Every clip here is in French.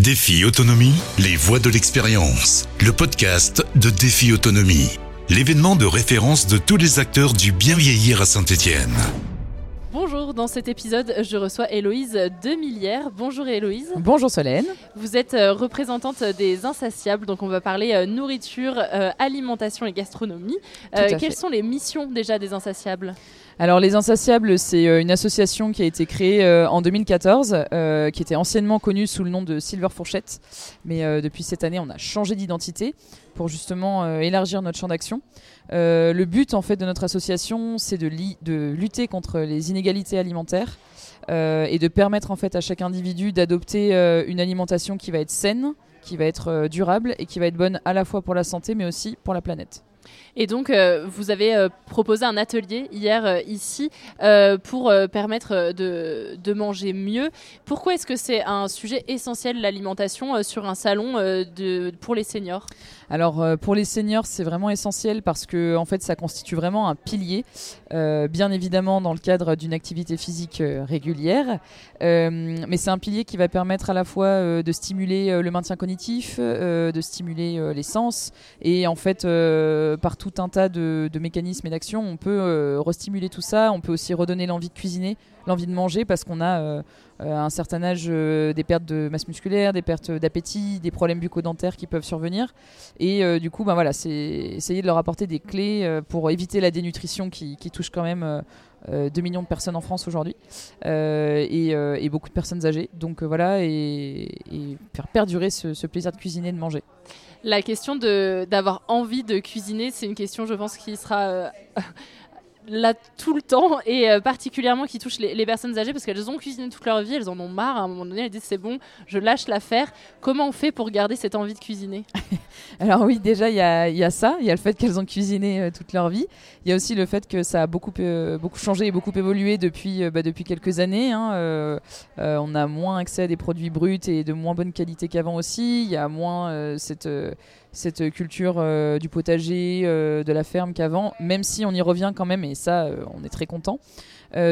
Défi Autonomie, les voix de l'expérience. Le podcast de Défi Autonomie. L'événement de référence de tous les acteurs du bien vieillir à Saint-Étienne. Bonjour, dans cet épisode, je reçois Héloïse Demilière. Bonjour Héloïse. Bonjour Solène. Vous êtes euh, représentante des Insatiables, donc on va parler euh, nourriture, euh, alimentation et gastronomie. Quelles fait. sont les missions déjà des Insatiables? Alors Les Insatiables, c'est une association qui a été créée en 2014, euh, qui était anciennement connue sous le nom de Silver Fourchette, mais depuis cette année, on a changé d'identité pour justement euh, élargir notre champ d'action. Euh, le but en fait de notre association, c'est de, lutter contre les inégalités alimentaires euh, et de permettre en fait à chaque individu d'adopter une alimentation qui va être saine, qui va être durable et qui va être bonne à la fois pour la santé, mais aussi pour la planète. Et donc, euh, vous avez euh, proposé un atelier hier euh, ici pour permettre de, manger mieux. Pourquoi est-ce que c'est un sujet essentiel, l'alimentation, sur un salon pour les seniors? Alors pour les seniors, c'est vraiment essentiel parce que en fait, ça constitue vraiment un pilier, bien évidemment dans le cadre d'une activité physique régulière, mais c'est un pilier qui va permettre à la fois de stimuler le maintien cognitif, de stimuler les sens, et en fait, euh, par tout un tas de, mécanismes et d'actions, on peut euh, restimuler tout ça. On peut aussi redonner l'envie de cuisiner, l'envie de manger, parce qu'on a euh, euh, un certain âge euh, des pertes de masse musculaire, des pertes d'appétit, des problèmes bucco-dentaires qui peuvent survenir. Et du coup, ben voilà, c'est essayer de leur apporter des clés pour éviter la dénutrition qui, touche quand même euh, euh, 2 millions de personnes en France aujourd'hui et, beaucoup de personnes âgées. Donc voilà, et, faire perdurer ce, ce plaisir de cuisiner de manger. La question d'avoir envie de cuisiner, c'est une question, je pense, qui sera euh, là tout le temps et euh, particulièrement qui touche les, personnes âgées parce qu'elles ont cuisiné toute leur vie, elles en ont marre. À un moment donné, elles disent c'est bon, je lâche l'affaire. Comment on fait pour garder cette envie de cuisiner? Alors oui, déjà, il y y a ça, il y a le fait qu'elles ont cuisiné euh, toute leur vie. Il y a aussi le fait que ça a beaucoup, euh, beaucoup changé et beaucoup évolué depuis, bah, depuis quelques années. hein. On a moins accès à des produits bruts et de moins bonne qualité qu'avant aussi. Il y a moins cette, cette culture euh, du potager, euh, de la ferme qu'avant, même si on y revient quand même, et ça, euh, on est très content.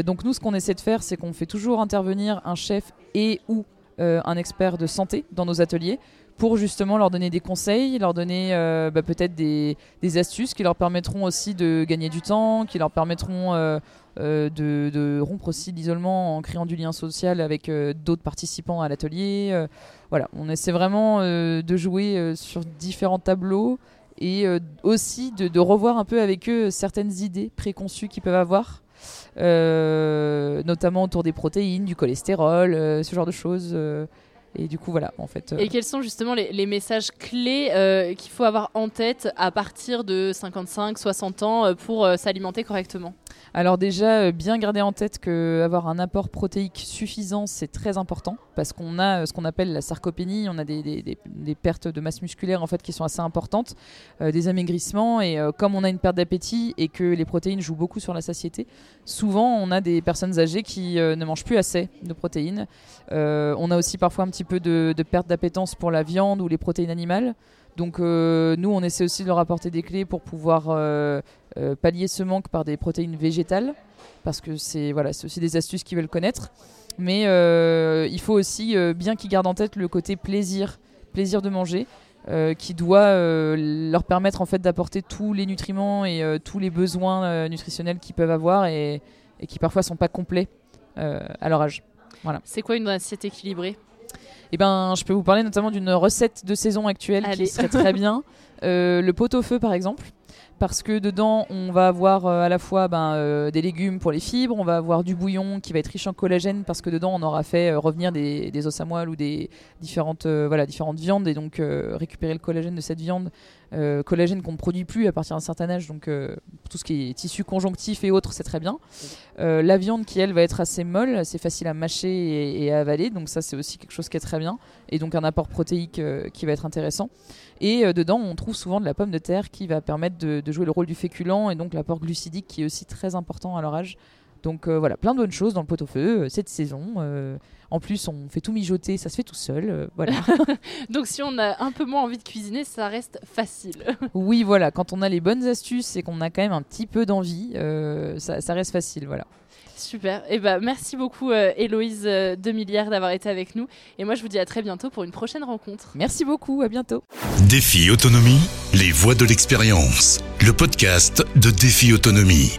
Donc nous, ce qu'on essaie de faire, c'est qu'on fait toujours intervenir un chef et ou un expert de santé dans nos ateliers pour justement leur donner des conseils, leur donner euh, bah, peut-être des, astuces qui leur permettront aussi de gagner du temps, qui leur permettront euh, euh, de, rompre aussi l'isolement en créant du lien social avec euh, d'autres participants à l'atelier. Euh, voilà, on essaie vraiment euh, de jouer euh, sur différents tableaux et euh, aussi de, de revoir un peu avec eux certaines idées préconçues qu'ils peuvent avoir. Euh, notamment autour des protéines, du cholestérol, euh, ce genre de choses. euh, et du coup, voilà, en fait. Et quels sont justement les, messages clés qu'il faut avoir en tête à partir de 55-60 ans euh, pour s'alimenter correctement? Alors déjà, euh, bien garder en tête que avoir un apport protéique suffisant, c'est très important parce qu'on a euh, ce qu'on appelle la sarcopénie, on a des, pertes de masse musculaire en fait qui sont assez importantes, euh, des amaigrissements et comme on a une perte d'appétit et que les protéines jouent beaucoup sur la satiété, souvent on a des personnes âgées qui ne mangent plus assez de protéines. On a aussi parfois un petit peu de, perte d'appétence pour la viande ou les protéines animales. Donc nous, on essaie aussi de leur apporter des clés pour pouvoir euh, pallier ce manque par des protéines végétales, parce que c'est voilà, c'est aussi des astuces qu'ils veulent connaître. Mais euh, il faut aussi euh, bien qu'ils gardent en tête le côté plaisir, plaisir de manger, qui doit leur permettre en fait d'apporter tous les nutriments et tous les besoins nutritionnels qu'ils peuvent avoir et, et qui parfois sont pas complets à leur âge. C'est quoi une assiette équilibrée? Eh ben, je peux vous parler notamment d'une recette de saison actuelle Allez. qui serait très bien. Euh, le pot-au-feu, par exemple. Parce que dedans, on va avoir euh, à la fois ben, euh, des légumes pour les fibres, on va avoir du bouillon qui va être riche en collagène parce que dedans, on aura fait euh, revenir des, os à moelle ou des différentes, voilà, différentes viandes et donc récupérer le collagène de cette viande. Collagène qu'on ne produit plus à partir d'un certain âge, donc tout ce qui est tissu conjonctif et autres, c'est très bien. La viande qui, elle, va être assez molle, assez facile à mâcher et, et à avaler, donc ça, c'est aussi quelque chose qui est très bien et donc un apport protéique qui va être intéressant. Et dedans, on trouve souvent de la pomme de terre qui va permettre de, jouer le rôle du féculent et donc l'apport glucidique qui est aussi très important à leur âge. Donc euh, voilà, plein de bonnes choses dans le pot-au-feu euh, cette saison. euh, en plus, on fait tout mijoter, ça se fait tout seul. euh, voilà. Donc si on a un peu moins envie de cuisiner, ça reste facile. oui, voilà, quand on a les bonnes astuces et qu'on a quand même un petit peu d'envie, euh, ça, ça reste facile. Voilà. Super. Et bah, merci beaucoup, euh, Héloïse euh, Demilière, d'avoir été avec nous. Et moi, je vous dis à très bientôt pour une prochaine rencontre. Merci beaucoup, à bientôt. Défi Autonomie, les voix de l'expérience. Le podcast de Défi Autonomie.